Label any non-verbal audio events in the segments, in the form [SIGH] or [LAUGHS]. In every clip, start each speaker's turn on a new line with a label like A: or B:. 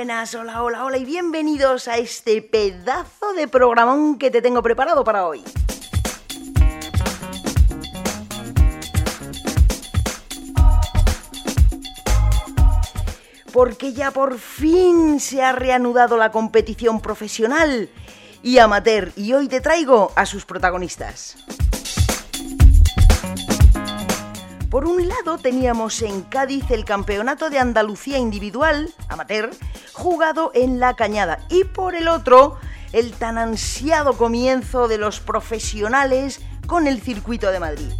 A: buenas, hola, hola, hola y bienvenidos a este pedazo de programón que te tengo preparado para hoy. Porque ya por fin se ha reanudado la competición profesional y amateur y hoy te traigo a sus protagonistas. Por un lado teníamos en Cádiz el Campeonato de Andalucía Individual, amateur, jugado en La Cañada, y por el otro el tan ansiado comienzo de los profesionales con el Circuito de Madrid.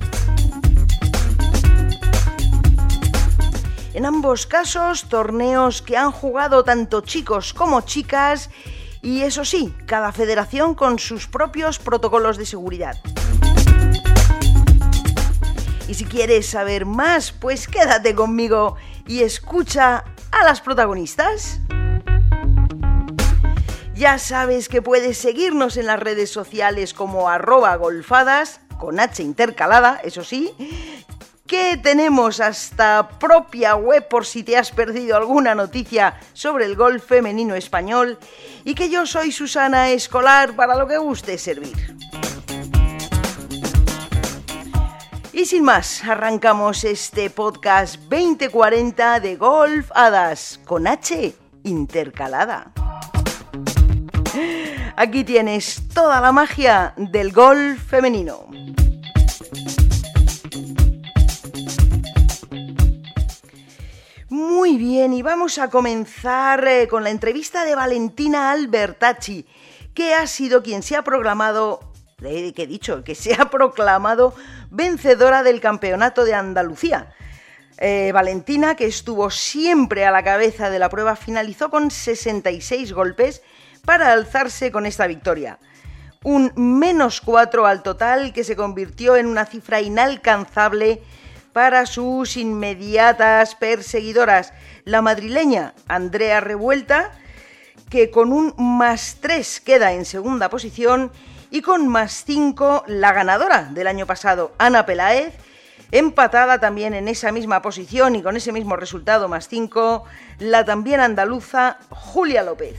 A: En ambos casos, torneos que han jugado tanto chicos como chicas y eso sí, cada federación con sus propios protocolos de seguridad. Y si quieres saber más, pues quédate conmigo y escucha a las protagonistas. Ya sabes que puedes seguirnos en las redes sociales como arroba golfadas, con H intercalada, eso sí, que tenemos hasta propia web por si te has perdido alguna noticia sobre el golf femenino español y que yo soy Susana Escolar para lo que guste servir. Y sin más, arrancamos este podcast 2040 de Golf Hadas con H intercalada. Aquí tienes toda la magia del golf femenino. Muy bien, y vamos a comenzar eh, con la entrevista de Valentina Albertacci, que ha sido quien se ha proclamado, que he dicho, que se ha proclamado vencedora del Campeonato de Andalucía. Eh, Valentina, que estuvo siempre a la cabeza de la prueba, finalizó con 66 golpes para alzarse con esta victoria. Un menos 4 al total que se convirtió en una cifra inalcanzable para sus inmediatas perseguidoras. La madrileña Andrea Revuelta, que con un más 3 queda en segunda posición, y con más 5 la ganadora del año pasado, Ana Peláez, empatada también en esa misma posición y con ese mismo resultado más 5, la también andaluza Julia López.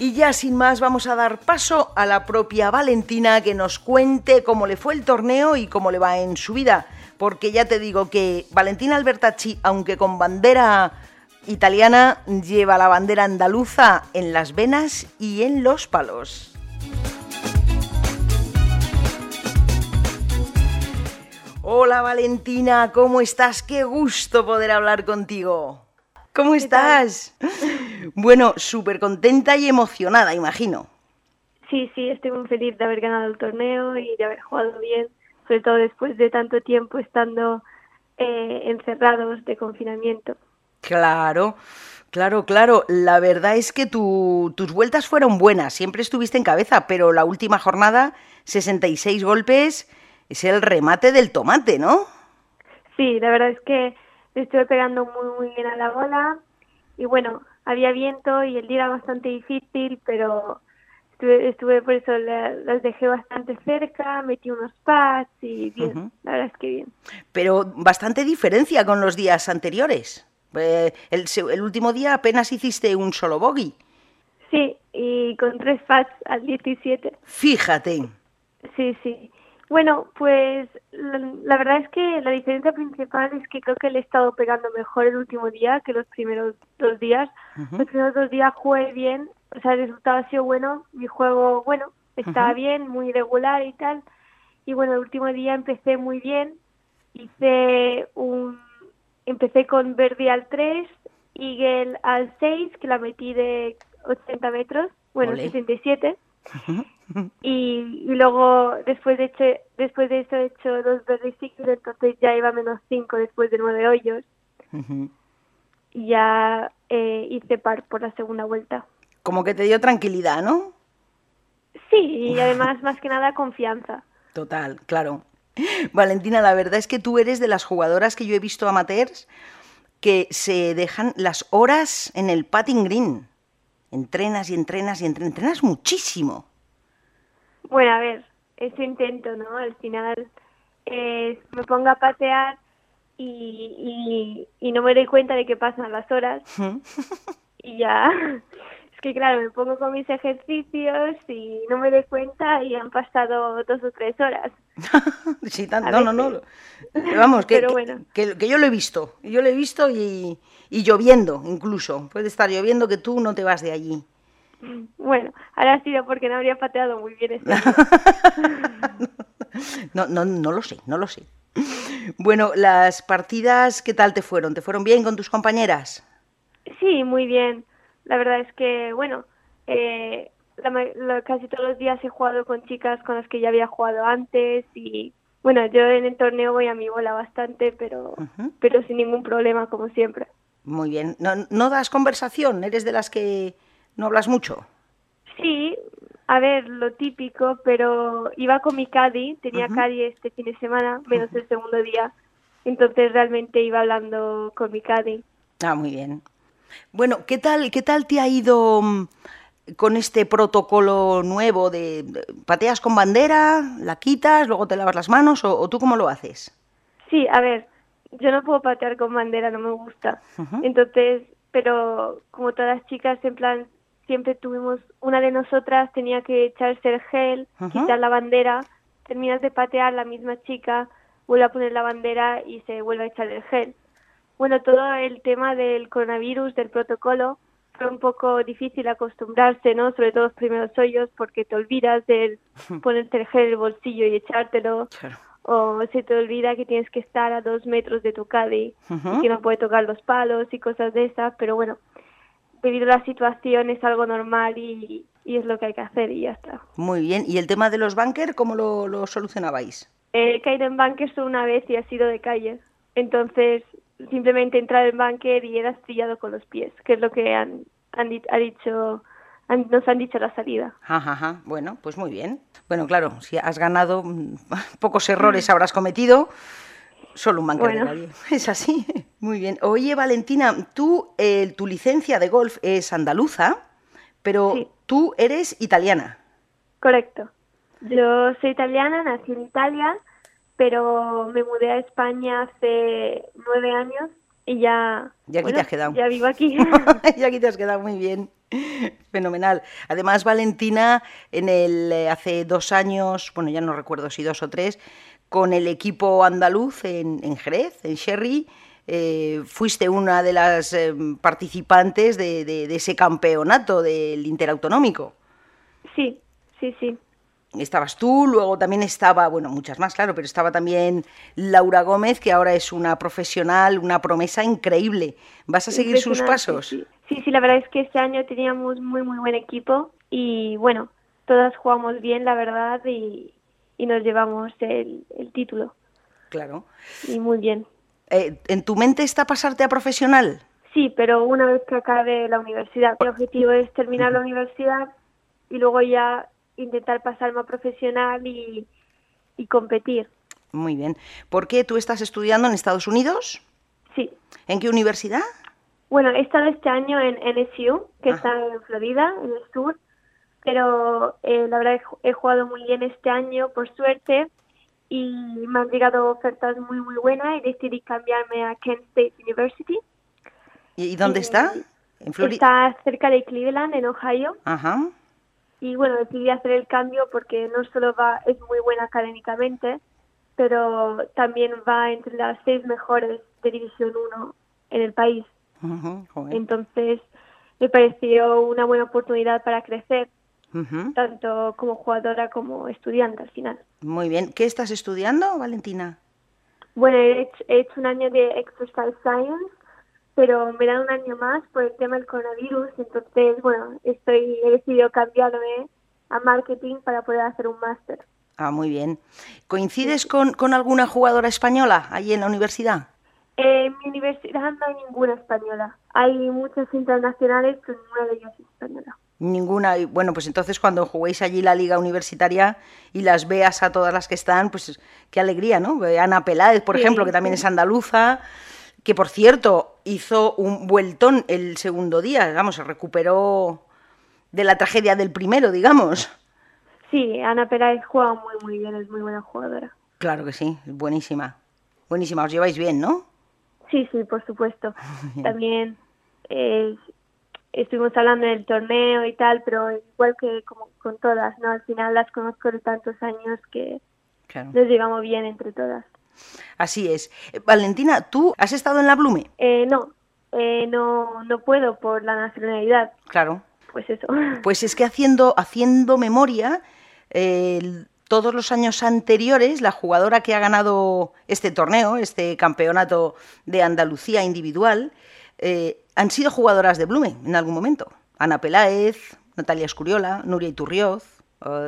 A: Y ya sin más vamos a dar paso a la propia Valentina que nos cuente cómo le fue el torneo y cómo le va en su vida. Porque ya te digo que Valentina Albertacci, aunque con bandera italiana, lleva la bandera andaluza en las venas y en los palos. Hola Valentina, ¿cómo estás? Qué gusto poder hablar contigo. ¿Cómo estás? Bueno, súper contenta y emocionada, imagino.
B: Sí, sí, estoy muy feliz de haber ganado el torneo y de haber jugado bien, sobre todo después de tanto tiempo estando eh, encerrados de confinamiento.
A: Claro, claro, claro. La verdad es que tus vueltas fueron buenas, siempre estuviste en cabeza, pero la última jornada, 66 golpes, es el remate del tomate, ¿no?
B: Sí, la verdad es que estuve pegando muy, muy bien a la bola y bueno, había viento y el día era bastante difícil, pero estuve, estuve por eso las dejé bastante cerca, metí unos pads y bien, la verdad es que bien.
A: Pero bastante diferencia con los días anteriores. Eh, el, el, último día apenas hiciste un solo bogey.
B: Sí, y con tres pads al 17.
A: Fíjate.
B: Sí, sí. Bueno, pues la, verdad es que la diferencia principal es que creo que le he estado pegando mejor el último día que los primeros dos días. Los primeros dos días jugué bien, o sea, el resultado ha sido bueno, mi juego, bueno, estaba bien, muy regular y tal. Y bueno, el último día empecé muy bien, hice un... Empecé con Verdi al 3, Eagle al 6, que la metí de 80 metros, bueno, 67 y, luego después de hecho, después de eso he hecho dos verdes entonces ya iba menos cinco después de nueve hoyos. Y ya eh, hice par por la segunda vuelta.
A: Como que te dio tranquilidad no
B: sí y además más que nada confianza.
A: Total claro. Valentina la verdad es que tú eres de las jugadoras que yo he visto amateurs que se dejan las horas en el patting green. Entrenas y entrenas y entrenas, entrenas muchísimo
B: bueno, a ver, ese intento, ¿no? Al final eh, me pongo a patear y, y, no me doy cuenta de que pasan las horas. Y ya [LAUGHS] es que claro me pongo con mis ejercicios y no me doy cuenta y han pasado dos o tres horas. [LAUGHS]
A: Sí, no, no, no, vamos que, que, que, yo lo he visto yo lo he visto y, y lloviendo incluso. Puede estar lloviendo que tú no te vas de allí
B: bueno, ahora sido porque no habría pateado muy bien este [LAUGHS]
A: no, no, no lo sé, no lo sé. Bueno, las partidas, ¿qué tal te fueron? ¿Te fueron bien con tus compañeras?
B: Sí, muy bien. La verdad es que, bueno, eh, casi todos los días he jugado con chicas con las que ya había jugado antes y, bueno, yo en el torneo voy a mi bola bastante, pero, pero sin ningún problema, como siempre.
A: Muy bien. ¿No, ¿No das conversación? ¿Eres de las que no hablas mucho?
B: Sí, a ver, lo típico, pero iba con mi caddy, tenía uh este fin de semana, menos el segundo día, entonces realmente iba hablando con mi caddy.
A: Ah, muy bien. Bueno, ¿qué tal, qué tal te ha ido mm, con este protocolo nuevo de pateas con bandera, la quitas, luego te lavas las manos o, tú cómo lo haces?
B: Sí, a ver, yo no puedo patear con bandera, no me gusta. Entonces, pero como todas las chicas, en plan, siempre tuvimos, una de nosotras tenía que echarse el gel, quitar la bandera, terminas de patear, la misma chica vuelve a poner la bandera y se vuelve a echar el gel. Bueno, todo el tema del coronavirus, del protocolo, fue un poco difícil acostumbrarse, ¿no? Sobre todo los primeros hoyos, porque te olvidas de ponerte el gel en el bolsillo y echártelo. O se te olvida que tienes que estar a dos metros de tu caddy y que no puede tocar los palos y cosas de esas. Pero bueno, a la situación es algo normal y, es lo que hay que hacer y ya está.
A: Muy bien. ¿Y el tema de los bunkers, cómo lo, solucionabais?
B: He caído en bunkers una vez y ha sido de calle. Entonces, simplemente entrar en bunker y era estrellado con los pies, que es lo que han, han ha dicho nos han dicho la salida.
A: Ajá, Bueno, pues muy bien. Bueno, claro, si has ganado, mm, [LAUGHS] pocos errores habrás cometido, Solo un banco de calle. Es así. Muy bien. Oye, Valentina, tú, eh, tu licencia de golf es andaluza, pero tú eres italiana.
B: Correcto. Yo soy italiana, nací en Italia, pero me mudé a España hace nueve años y ya...
A: Ya aquí te has quedado.
B: Ya vivo aquí. [LAUGHS]
A: ya aquí te has quedado muy bien. Fenomenal. Además, Valentina, en el eh, hace dos años, bueno, ya no recuerdo si dos o tres, con el equipo andaluz en, Jerez, en Sherry. Eh, fuiste una de las eh, participantes de, ese campeonato del interautonómico.
B: Sí, sí, sí.
A: Estabas tú, luego también estaba, bueno, muchas más, claro, pero estaba también Laura Gómez, que ahora es una profesional, una promesa increíble. ¿Vas a seguir sus pasos?
B: Sí, sí, sí, la verdad es que este año teníamos muy, muy buen equipo y bueno, todas jugamos bien, la verdad, y, y nos llevamos el, título.
A: Claro.
B: Y muy bien.
A: Eh, ¿En tu mente está pasarte a profesional?
B: Sí, pero una vez que acabe la universidad. Mi objetivo es terminar la universidad y luego ya intentar pasarme a profesional y, y competir.
A: Muy bien. ¿Por qué tú estás estudiando en Estados Unidos?
B: Sí.
A: ¿En qué universidad?
B: Bueno, he estado este año en NSU, que está en Florida, en el sur, pero eh, la verdad he jugado muy bien este año, por suerte, y me han llegado ofertas muy, muy buenas y decidí cambiarme a Kent State University.
A: ¿Y dónde está?
B: ¿En Florida? Está cerca de Cleveland, en Ohio. Ajá. Y bueno, decidí hacer el cambio porque no solo va, es muy buena académicamente, pero también va entre las seis mejores de División 1 en el país. Entonces, me pareció una buena oportunidad para crecer tanto como jugadora como estudiante al final.
A: Muy bien. ¿Qué estás estudiando, Valentina?
B: Bueno, he hecho, un año de Exercise Science, pero me dan un año más por el tema del coronavirus, entonces, bueno, estoy, he decidido cambiarme a marketing para poder hacer un máster.
A: Ah, muy bien. ¿Coincides con, con, alguna jugadora española allí en la universidad?
B: En mi universidad no hay ninguna española. Hay muchas internacionales, pero ninguna de ellas es española.
A: Ninguna. Bueno, pues entonces cuando juguéis allí la liga universitaria y las veas a todas las que están, pues qué alegría, ¿no? Ana Peláez, por ejemplo, que también es andaluza, que por cierto hizo un vueltón el segundo día, digamos, se recuperó de la tragedia del primero, digamos.
B: Sí, Ana Peláez juega muy, muy bien, es muy buena jugadora.
A: Claro que sí, buenísima. Buenísima, os lleváis bien, ¿no?
B: Sí, sí, por supuesto. [LAUGHS] También eh, estuvimos hablando del torneo y tal, pero igual que como con todas, ¿no? Al final las conozco de tantos años que nos llevamos bien entre todas.
A: Así es. Eh, Valentina, ¿tú has estado en la Blume?
B: Eh, no, eh, no, no puedo por la nacionalidad.
A: Claro.
B: Pues eso. [LAUGHS]
A: Pues es que haciendo, haciendo memoria, todos los años anteriores, la jugadora que ha ganado este torneo, este campeonato de Andalucía individual, han sido jugadoras de Blume en algún momento. Ana Peláez, Natalia Escuriola, Nuria Iturrioz,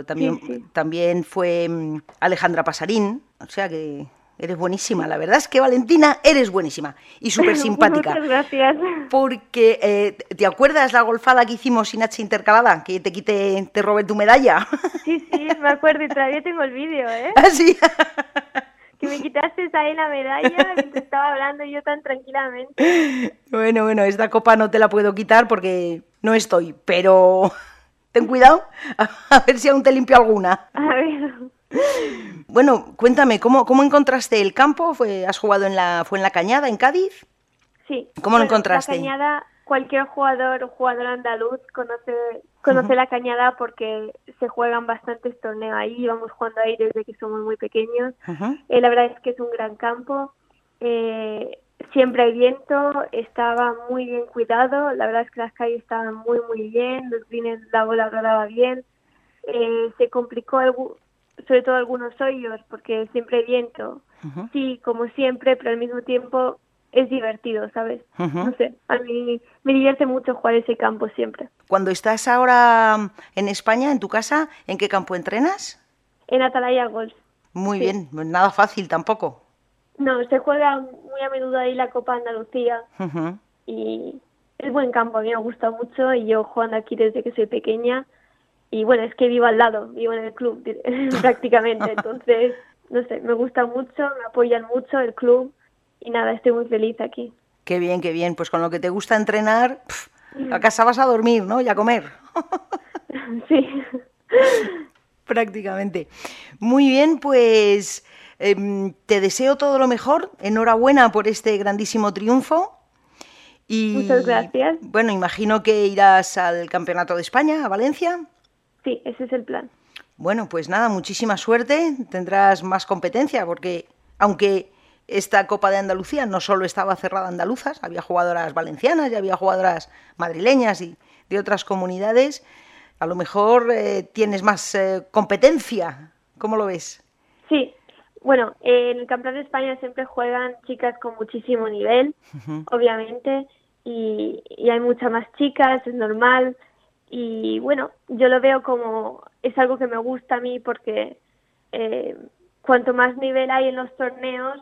A: también, también fue mm, Alejandra Pasarín, o sea que Eres buenísima, la verdad es que Valentina, eres buenísima y [LAUGHS] súper simpática.
B: Muchas gracias.
A: Porque, eh, ¿te acuerdas la golfada que hicimos sin H intercalada? Que te quité, te robé tu medalla.
B: Sí, sí, me acuerdo y todavía tengo el vídeo, ¿eh? [LAUGHS]
A: ¿Ah, sí? [LAUGHS]
B: Que me quitaste ahí la medalla mientras estaba hablando yo tan tranquilamente. [LAUGHS]
A: Bueno, bueno, esta copa no te la puedo quitar porque no estoy, pero [LAUGHS] ten cuidado, [LAUGHS] a ver si aún te limpio alguna.
B: A ver.
A: Bueno, cuéntame, ¿cómo, cómo encontraste el campo? ¿Fue, ¿Has jugado en la, fue en la Cañada, en Cádiz?
B: Sí.
A: ¿Cómo lo encontraste?
B: La Cañada, cualquier jugador o jugador andaluz conoce, conoce la Cañada porque se juegan bastantes torneos ahí, vamos jugando ahí desde que somos muy pequeños. Eh, la verdad es que es un gran campo. Eh, siempre hay viento, estaba muy bien cuidado, la verdad es que las calles estaban muy muy bien, los greens la bola rodaba bien, eh, se complicó algo, sobre todo algunos hoyos porque siempre hay viento. Sí, como siempre, pero al mismo tiempo es divertido, ¿sabes? No sé, a mí me divierte mucho jugar ese campo siempre.
A: Cuando estás ahora en España, en tu casa, ¿en qué campo entrenas?
B: En Atalaya Golf.
A: Muy bien, nada fácil tampoco.
B: No, se juega muy a menudo ahí la Copa Andalucía y es buen campo, a mí me gusta mucho y yo jugando aquí desde que soy pequeña y bueno, es que vivo al lado, vivo en el club [LAUGHS] prácticamente, [LAUGHS] entonces, no sé, me gusta mucho, me apoyan mucho el club y nada, estoy muy feliz aquí.
A: Qué bien, qué bien, pues con lo que te gusta entrenar, a casa vas a dormir, ¿no? Y a comer. [LAUGHS]
B: sí. [LAUGHS]
A: Prácticamente. Muy bien, pues em, te deseo todo lo mejor, enhorabuena por este grandísimo triunfo.
B: Y, Muchas gracias.
A: Bueno, imagino que irás al Campeonato de España, a Valencia.
B: Sí, ese es el plan.
A: Bueno, pues nada, muchísima suerte. Tendrás más competencia porque, aunque esta Copa de Andalucía no solo estaba cerrada a andaluzas, había jugadoras valencianas y había jugadoras madrileñas y de otras comunidades, a lo mejor eh, tienes más eh, competencia. ¿Cómo lo ves?
B: Sí, bueno, en el Campeonato de España siempre juegan chicas con muchísimo nivel, obviamente, y, y, hay muchas más chicas, es normal y bueno, yo lo veo como es algo que me gusta a mí porque eh, cuanto más nivel hay en los torneos,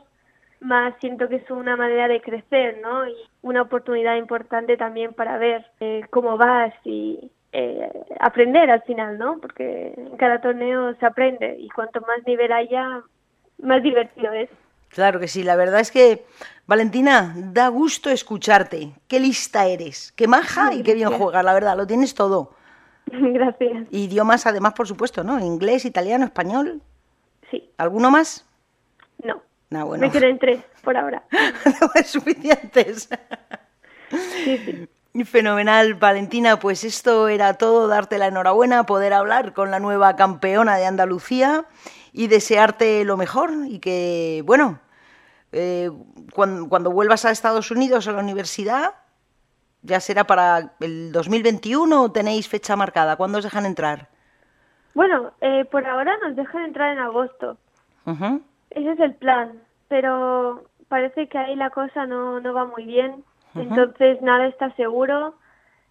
B: más siento que es una manera de crecer, ¿no? Y una oportunidad importante también para ver eh, cómo vas y eh, aprender al final, ¿no? Porque en cada torneo se aprende y cuanto más nivel haya, más divertido es.
A: Claro que sí, la verdad es que, Valentina, da gusto escucharte. Qué lista eres, qué maja y qué bien juegas, la verdad, lo tienes todo. [LAUGHS]
B: Gracias.
A: Idiomas, además, por supuesto, ¿no? Inglés, italiano, español.
B: Sí.
A: ¿Alguno más?
B: No.
A: No, bueno.
B: Me quedan tres por ahora. [LAUGHS]
A: suficientes.
B: Sí, sí.
A: Fenomenal, Valentina. Pues esto era todo, darte la enhorabuena, poder hablar con la nueva campeona de Andalucía y desearte lo mejor y que, bueno, eh, cuando, vuelvas a Estados Unidos a la universidad, ya será para el 2021 o tenéis fecha marcada. ¿Cuándo os dejan entrar?
B: Bueno, eh, por ahora nos dejan entrar en agosto. Ese es el plan, pero parece que ahí la cosa no, no va muy bien. Entonces nada está seguro.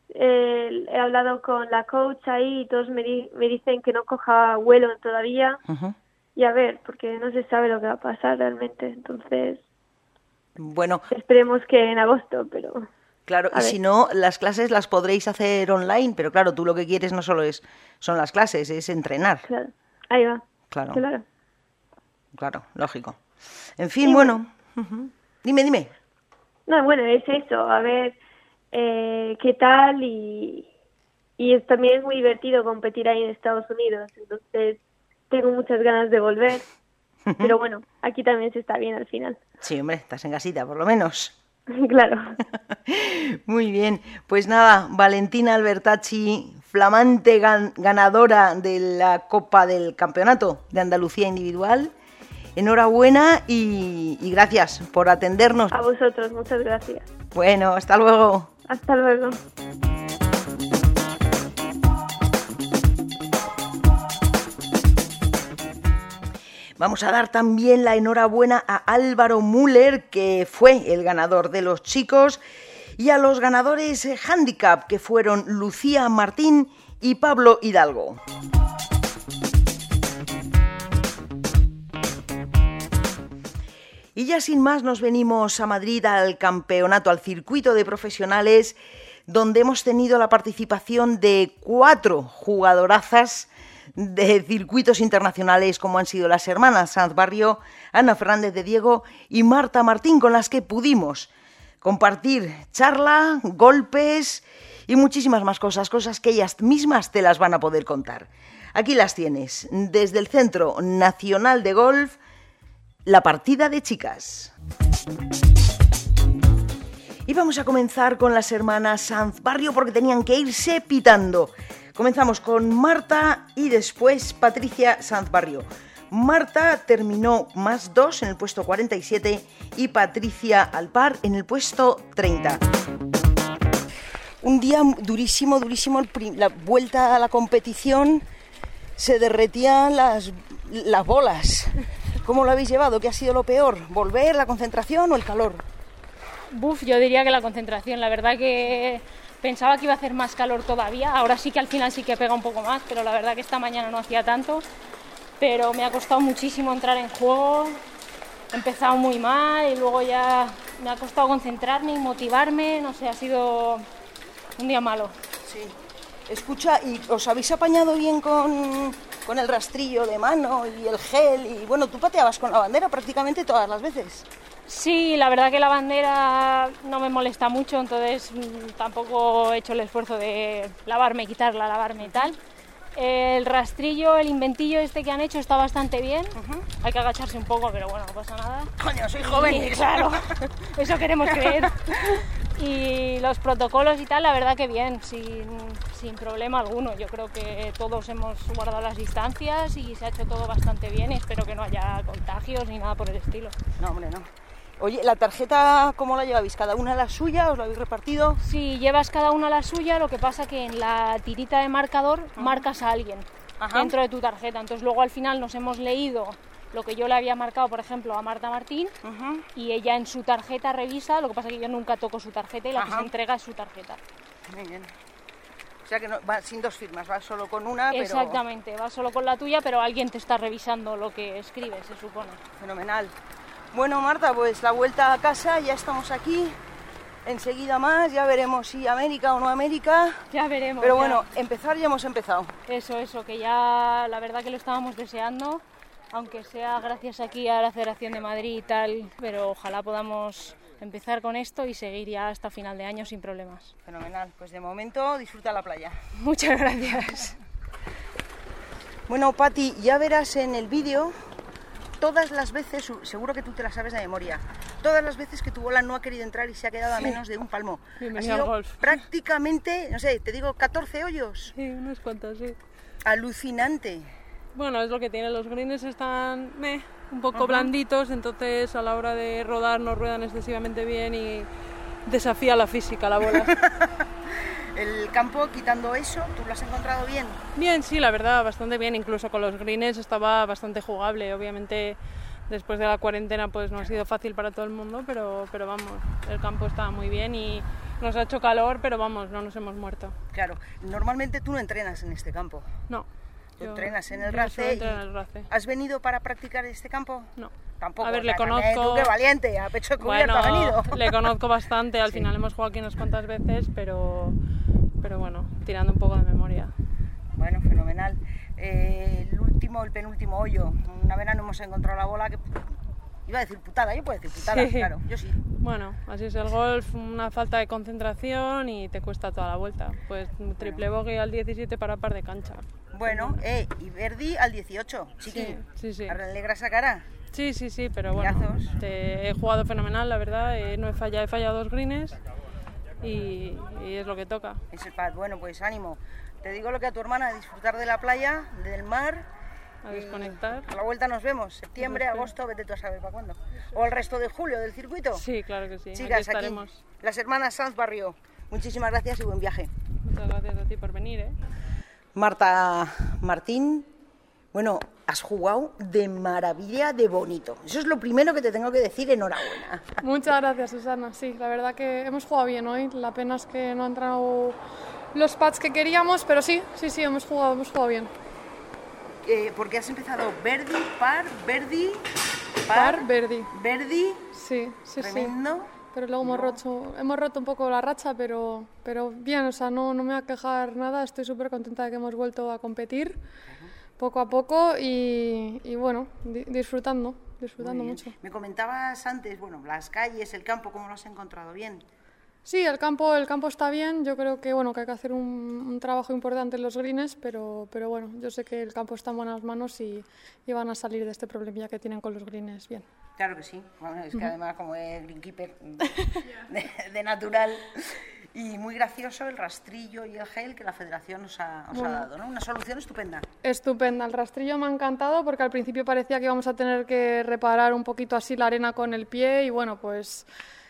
B: Eh, he hablado con la coach ahí y todos me, me dicen que no coja vuelo todavía y a ver, porque no se sabe lo que va a pasar realmente. Entonces,
A: bueno,
B: esperemos que en agosto, pero...
A: Claro, y si no, las clases las podréis hacer online, pero claro, tú lo que quieres no solo es son las clases, es entrenar.
B: Claro, ahí va.
A: Claro.
B: Claro,
A: claro lógico. En fin, bueno, dime, dime.
B: No, bueno, es eso, a ver eh, qué tal y, y también es muy divertido competir ahí en Estados Unidos, entonces tengo muchas ganas de volver Pero bueno, aquí también se está bien al final.
A: Sí, hombre, estás en casita, por lo menos. [LAUGHS]
B: claro. [LAUGHS]
A: Muy bien, pues nada, Valentina Albertacci, flamante ganadora de la Copa del Campeonato de Andalucía Individual. Enhorabuena y, y gracias por atendernos.
B: A vosotros, muchas gracias.
A: Bueno, hasta luego.
B: Hasta luego.
A: Vamos a dar también la enhorabuena a Álvaro Müller, que fue el ganador de los chicos, y a los ganadores handicap, que fueron Lucía Martín y Pablo Hidalgo. Y ya sin más nos venimos a Madrid al campeonato, al circuito de profesionales, donde hemos tenido la participación de cuatro jugadorazas de circuitos internacionales como han sido las hermanas Sanz Barrio, Ana Fernández de Diego y Marta Martín, con las que pudimos compartir charla, golpes y muchísimas más cosas, cosas que ellas mismas te las van a poder contar. Aquí las tienes, desde el Centro Nacional de Golf, la partida de chicas. Y vamos a comenzar con las hermanas Sanz Barrio porque tenían que irse pitando. Comenzamos con Marta y después Patricia Sanz Barrio. Marta terminó más dos en el puesto 47 y Patricia Alpar en el puesto 30. Un día durísimo, durísimo, la vuelta a la competición se derretían las, las bolas. ¿Cómo lo habéis llevado? ¿Qué ha sido lo peor? ¿Volver, la concentración o el calor?
C: Buf, yo diría que la concentración. La verdad que pensaba que iba a hacer más calor todavía. Ahora sí que al final sí que pega un poco más, pero la verdad que esta mañana no hacía tanto. Pero me ha costado muchísimo entrar en juego. He empezado muy mal y luego ya me ha costado concentrarme y motivarme. No sé, ha sido un día malo.
A: Sí. Escucha, ¿y os habéis apañado bien con, con el rastrillo de mano y el gel? Y bueno, tú pateabas con la bandera prácticamente todas las veces.
C: Sí, la verdad que la bandera no me molesta mucho, entonces mm, tampoco he hecho el esfuerzo de lavarme, quitarla, lavarme y tal. El rastrillo, el inventillo este que han hecho está bastante bien. Hay que agacharse un poco, pero bueno, no pasa nada.
A: Coño, soy joven.
C: claro, [LAUGHS] eso queremos creer. [LAUGHS] Y los protocolos y tal, la verdad que bien, sin, sin problema alguno. Yo creo que todos hemos guardado las distancias y se ha hecho todo bastante bien y espero que no haya contagios ni nada por el estilo.
A: No, hombre, no. Oye, ¿la tarjeta cómo la lleváis? ¿Cada una la suya? ¿Os la habéis repartido?
C: Sí, llevas cada una la suya, lo que pasa que en la tirita de marcador marcas a alguien dentro de tu tarjeta. Entonces luego al final nos hemos leído lo que yo le había marcado, por ejemplo, a Marta Martín, y ella en su tarjeta revisa, lo que pasa que yo nunca toco su tarjeta y la que se entrega es su tarjeta.
A: Muy bien. O sea que no, va sin dos firmas, va solo con una.
C: Exactamente, va solo con la tuya, pero alguien te está revisando lo que escribes, se supone.
A: Fenomenal. Bueno, Marta, pues la vuelta a casa, ya estamos aquí. Enseguida más, ya veremos si América o no América.
C: Ya veremos.
A: Pero bueno, empezar ya hemos empezado.
C: Eso, eso, que ya la verdad que lo estábamos deseando, aunque sea gracias aquí a la Federación de Madrid y tal, pero ojalá podamos empezar con esto y seguir ya hasta final de año sin problemas.
A: Fenomenal, pues de momento disfruta la playa. [LAUGHS]
C: Muchas gracias.
A: Bueno, Patti, ya verás en el vídeo todas las veces, seguro que tú te las sabes de memoria, todas las veces que tu bola no ha querido entrar y se ha quedado a menos de un palmo.
C: ha sido
A: prácticamente, no sé, te digo, 14 hoyos.
C: Sí, unos cuantos, sí.
A: Alucinante.
D: Bueno, es lo que tiene, los greens están un poco blanditos, entonces a la hora de rodar no ruedan excesivamente bien y desafía la física la bola. [LAUGHS]
A: el campo, quitando eso, ¿tú lo has encontrado bien?
D: Bien, sí, la verdad, bastante bien. Incluso con los greens estaba bastante jugable. Obviamente, después de la cuarentena, pues no ha sido fácil para todo el mundo, pero, pero vamos, el campo estaba muy bien y nos ha hecho calor, pero vamos, no nos hemos muerto.
A: Claro, normalmente tú no entrenas en este campo.
D: No.
A: Tú entrenas en el, RACE,
D: en el RACE.
A: ¿Has venido para practicar este campo?
D: No.
A: Tampoco.
D: A ver, le conozco.
A: qué valiente, a pecho cubierto ha venido. [LAUGHS]
D: Le conozco bastante, al final hemos jugado aquí unas cuantas veces, pero pero bueno, tirando un poco de memoria.
A: Bueno, fenomenal. Eh, el último, el penúltimo hoyo, una vez no hemos encontrado la bola que... Iba a decir putada, yo puedo decir putada, claro, yo sí.
D: Bueno, así es el golf, una falta de concentración y te cuesta toda la vuelta. Pues triple bogey al 17 para par de cancha.
A: Bueno, eh, y Verdi al 18, chiqui.
D: Sí, sí, sí.
A: ¿Alegra esa cara?
D: Sí, sí, sí, pero bueno, te- he jugado fenomenal, la verdad. eh, no he fallado, he fallado dos greens y, y es lo que toca.
A: Es el pad. Bueno, pues ánimo. Te digo lo que a tu hermana, disfrutar de la playa, del mar.
D: A desconectar.
A: A la vuelta nos vemos. Septiembre, agosto, vete tú a saber para cuándo. O el resto de julio del circuito.
D: Sí, claro que sí.
A: Chicas,
D: aquí
A: aquí, las hermanas Sanz Barrio. Muchísimas gracias y buen viaje.
D: Muchas gracias a ti por venir, ¿eh?
A: Marta Martín, bueno, has jugado de maravilla de bonito. Eso es lo primero que te tengo que decir, enhorabuena.
E: Muchas gracias, Susana. Sí, la verdad que hemos jugado bien hoy. La pena es que no han entrado los pads que queríamos, pero sí, sí, sí, hemos jugado, hemos jugado bien.
A: Eh, porque has empezado Verdi, par, Verdi,
E: Par, Verdi.
A: Verdi,
E: Sí, sí, sí.
A: tremendo.
E: Pero luego hemos roto, hemos roto un poco la racha, pero, pero bien, o sea, no, no me voy a quejar nada. Estoy súper contenta de que hemos vuelto a competir poco a poco y, y bueno, di- disfrutando, disfrutando mucho.
A: Me comentabas antes, bueno, las calles, el campo, ¿cómo lo has encontrado? Bien.
E: Sí, el campo, el campo está bien. Yo creo que bueno que hay que hacer un, un trabajo importante en los greens, pero, pero bueno, yo sé que el campo está en buenas manos y, y van a salir de este problemilla que tienen con los greens bien.
A: Claro que sí. Bueno, es que además como es greenkeeper [LAUGHS] de, de natural y muy gracioso el rastrillo y el gel que la federación os ha, os ha dado, ¿no? Una solución estupenda.
E: Estupenda, el rastrillo me ha encantado porque al principio parecía que íbamos a tener que reparar un poquito así la arena con el pie y bueno, pues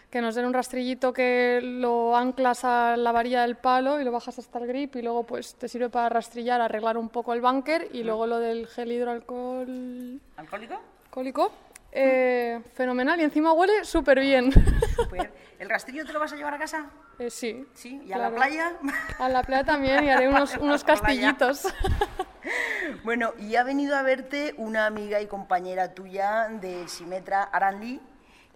E: que nos den un rastrillito que lo anclas a la varilla del palo y lo bajas hasta el grip y luego pues te sirve para rastrillar, arreglar un poco el bunker y luego lo del gel hidroalcohol
A: ¿Alcohólico?
E: alcohólico. eh, fenomenal y encima huele súper bien. [LAUGHS]
A: Super. ¿El rastrillo te lo vas a llevar a casa?
E: Eh, sí.
A: Sí. ¿Y a
E: claro.
A: la playa?
E: A la playa también y haré [LAUGHS] unos, unos castillitos. [LAUGHS]
A: Bueno, y ha venido a verte una amiga y compañera tuya de Simetra, Aranli,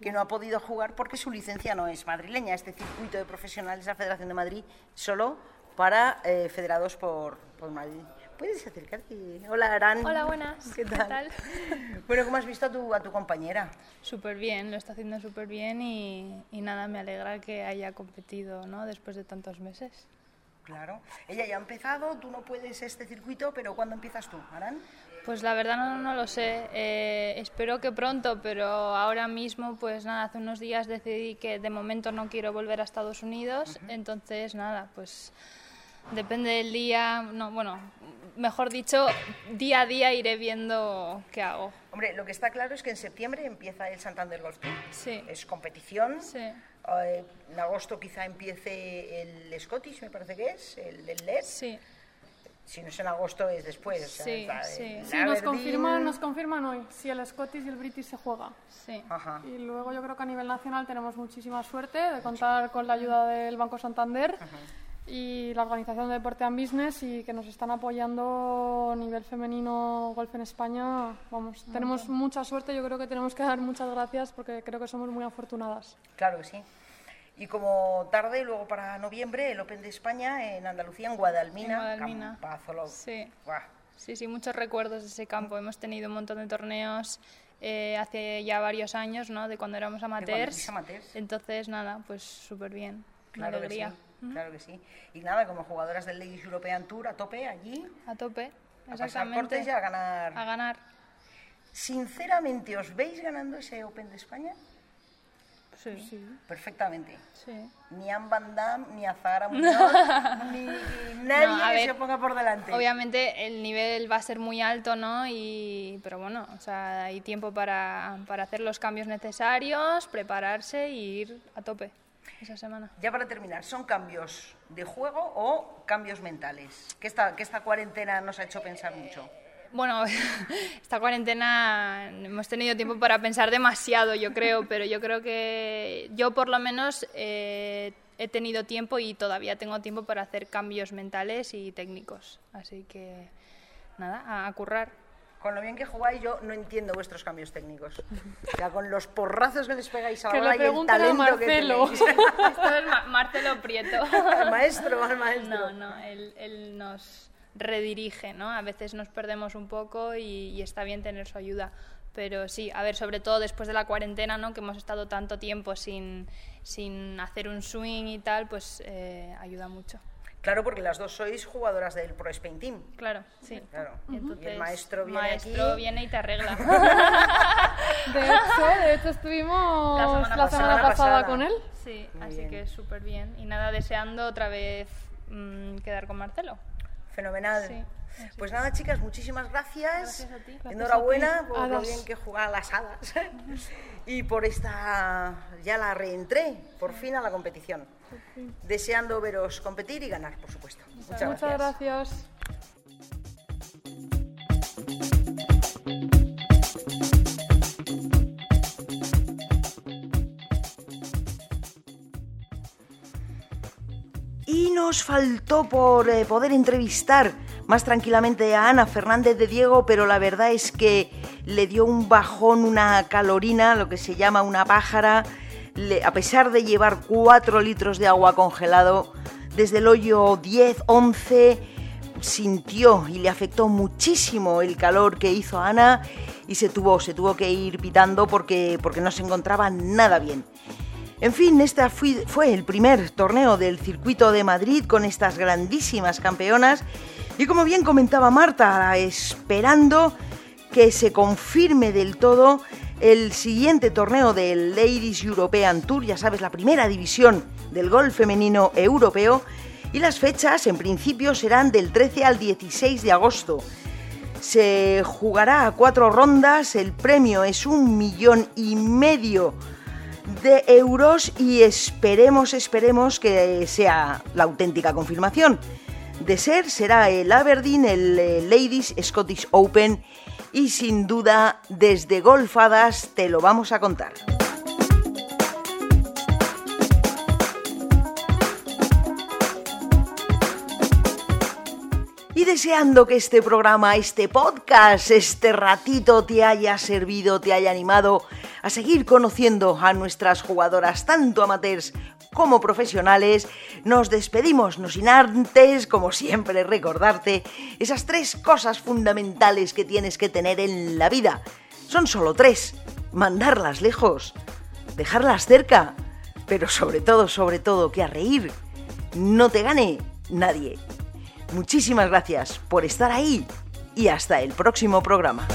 A: que no ha podido jugar porque su licencia no es madrileña. Este circuito de profesionales de la Federación de Madrid solo para eh, federados por, por Madrid. ¿Puedes acercarte? Hola, Aran.
F: Hola, buenas. [LAUGHS]
A: ¿Qué
F: ¿Qué
A: tal?
F: tal?
A: Bueno, ¿cómo has visto a tu, a tu compañera?
F: Súper bien, lo está haciendo súper bien y, y nada, me alegra que haya competido ¿no? después de tantos meses.
A: Claro. Ella ya ha empezado, tú no puedes este circuito, pero ¿cuándo empiezas tú, Aran?
F: Pues la verdad no, no lo sé, eh, espero que pronto, pero ahora mismo pues nada, hace unos días decidí que de momento no quiero volver a Estados Unidos, entonces nada, pues depende del día, no, bueno, mejor dicho, día a día iré viendo qué hago.
A: Hombre, lo que está claro es que en septiembre empieza el Santander Golf Tour.
F: Sí.
A: Es competición.
F: Sí.
A: Eh, en agosto quizá empiece el Scottish, me parece que es, el, el LED.
F: Sí,
A: Si no es en agosto, es después. o sea,
F: Sí, sí.
E: nos confirman, nos confirman hoy si el Scottish y el British se juega.
F: sí.
A: Ajá.
E: Y luego yo creo que a nivel nacional tenemos muchísima suerte de contar con la ayuda del Banco Santander y la Organización de Deporte and Business y que nos están apoyando a nivel femenino golf en España. Vamos, tenemos mucha suerte, yo creo que tenemos que dar muchas gracias porque creo que somos muy afortunadas.
A: Claro que sí. Y como tarde, luego para noviembre, el Open de España en Andalucía, en Guadalmina.
F: En Guadalmina.
A: Campazo, lo-
F: Sí.
A: Buah.
F: Sí, sí, muchos recuerdos de ese campo. Hemos tenido un montón de torneos eh, hace ya varios años, ¿no? De cuando éramos
A: cuando
F: amateurs.
A: erais amateurs.
F: Entonces, nada, pues súper bien. Una
A: Claro que
F: alegría.
A: Claro que sí. Y nada, como jugadoras del Ladies European Tour, a tope allí,
F: A tope.
A: a pasar
F: Exactamente.
A: cortes y a ganar.
F: A ganar.
A: Sinceramente, ¿os veis ganando ese Open de España?
F: Sí.
A: Perfectamente.
F: sí.
A: Ni a Van Damme, ni a Zara [LAUGHS] Muñoz, ni nadie
F: No, a
A: que
F: ver,
A: se ponga por delante.
F: Obviamente el nivel va a ser muy alto, ¿no? Y, pero bueno, o sea, hay tiempo para, para hacer los cambios necesarios, prepararse y ir a tope esa semana.
A: Ya para terminar, ¿son cambios de juego o cambios mentales? Que esta, que esta cuarentena nos ha hecho pensar mucho.
F: Bueno, [LAUGHS] esta cuarentena hemos tenido tiempo para pensar demasiado, yo creo, [LAUGHS] pero yo creo que yo por lo menos eh, he tenido tiempo y todavía tengo tiempo para hacer cambios mentales y técnicos. Así que nada, a, a currar.
A: Con lo bien que jugáis, yo no entiendo vuestros cambios técnicos. O sea, con los porrazos que les pegáis a la
E: Que le
A: y el
E: pregunten a
A: talento que
E: Marcelo.
A: tenéis. [LAUGHS]
F: Esto es Ma- Marcelo Prieto.
A: al maestro, al maestro.
F: No, no, él, él nos redirige, ¿no? A veces nos perdemos un poco y, y está bien tener su ayuda. Pero sí, a ver, sobre todo después de la cuarentena, ¿no? Que hemos estado tanto tiempo sin, hacer un swing y tal, pues eh, ayuda mucho.
A: Claro, porque las dos sois jugadoras del Pro Spain Team.
F: Claro, sí.
A: Claro. y, el maestro viene
F: maestro viene y te arregla. [LAUGHS]
E: de, hecho, de hecho, estuvimos la semana, pasada, con él.
F: Sí, así que súper bien. Y nada, deseando otra vez mm, quedar con Marcelo.
A: Fenomenal. Sí. Pues nada, chicas, muchísimas gracias. Enhorabuena por lo bien que jugaban las hadas [LAUGHS] y por esta. Ya la reentré por fin a la competición. Deseando veros competir y ganar, por supuesto.
E: Muchas, Muchas gracias.
A: Nos faltó por eh, poder entrevistar más tranquilamente a Ana Fernández de Diego, pero la verdad es que le dio un bajón, una calorina, lo que se llama una pájara, a pesar de llevar 4 litros de agua congelado, desde el hoyo 10, 11, sintió y le afectó muchísimo el calor que hizo Ana y se tuvo, se tuvo que ir pitando porque, porque no se encontraba nada bien. En fin, este fue el primer torneo del circuito de Madrid con estas grandísimas campeonas y como bien comentaba Marta, esperando que se confirme del todo el siguiente torneo del Ladies European Tour, ya sabes, la primera división del golf femenino europeo, y las fechas en principio serán del 13 al 16 de agosto. Se jugará a cuatro rondas, el premio es un millón y medio euros y esperemos, esperemos que sea la auténtica confirmación de ser será el Aberdeen, el eh, Ladies Scottish Open y sin duda desde Golfadas te lo vamos a contar. Y deseando que este programa, este podcast, este ratito te haya servido, te haya animado a seguir conociendo a nuestras jugadoras, tanto amateurs como profesionales, nos despedimos, no sin antes, como siempre, recordarte esas tres cosas fundamentales que tienes que tener en la vida. Son solo tres. Mandarlas lejos, dejarlas cerca, pero sobre todo, sobre todo, que a reír no te gane nadie. Muchísimas gracias por estar ahí y hasta el próximo programa.